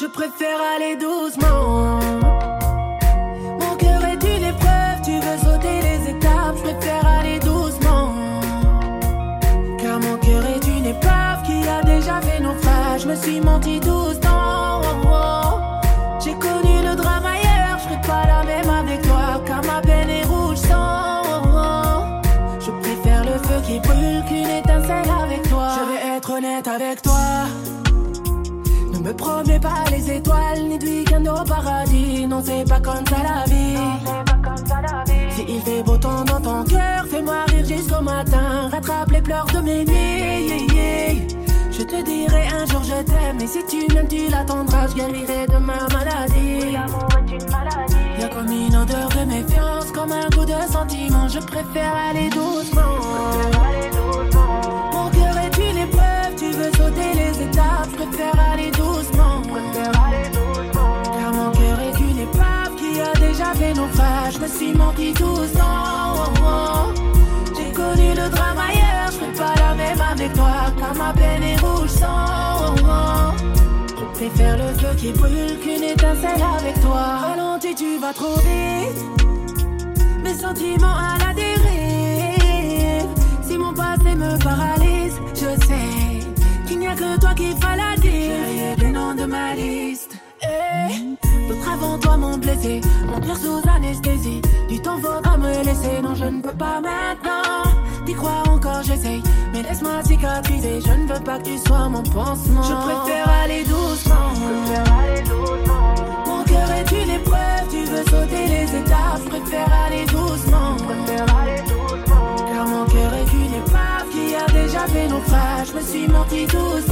Je préfère aller doucement. Mon cœur est une épreuve, tu veux sauter les étapes, je préfère aller doucement. Car mon cœur est une épave qui a déjà fait naufrage, je me suis menti doucement. J'ai connu le drame ailleurs, je serai pas la même avec toi, car ma peine est rouge sang. Je préfère le feu qui brûle qu'une étincelle avec toi. Je vais être honnête avec toi. Ne me promets pas les étoiles ni de week-end au paradis. Non, c'est pas comme ça la vie. Si il fait beau temps dans ton cœur, fais-moi rire jusqu'au matin. Rattrape les pleurs de mes nuits. Je te dirai un jour je t'aime, et si tu m'aimes, tu l'attendras. Je guérirai de ma maladie. Y'a comme une odeur de méfiance, comme un goût de sentiment. Je préfère aller doucement. Je me suis menti doucement. J'ai connu le drame ailleurs, je pas la même avec toi. Car ma peine est rouge sang. Je préfère le feu qui brûle qu'une étincelle avec toi. Ralentis, tu vas trop vite. Mes sentiments à la dérive. Si mon passé me paralyse, je sais qu'il n'y a que toi qui fa la dire. le nom de ma. Blessé, mon cœur sous anesthésie. Du temps faudra me laisser, non je ne peux pas maintenant. T'y crois encore, j'essaye, mais laisse-moi cicatriser. Je ne veux pas que tu sois mon pansement. Je préfère aller doucement. Mon cœur est une épreuve, tu veux sauter les étapes. Je préfère aller doucement. Car mon cœur est une épave qui a déjà fait naufrage. Je me suis menti doucement.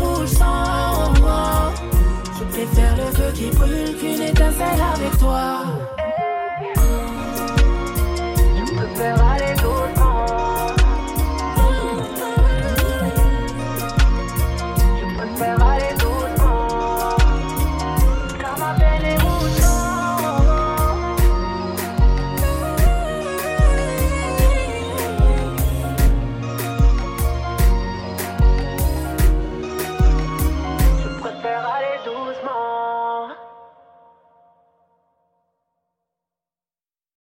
Rouge sang. Je préfère le feu qui brûle qu'une étincelle avec toi. was more.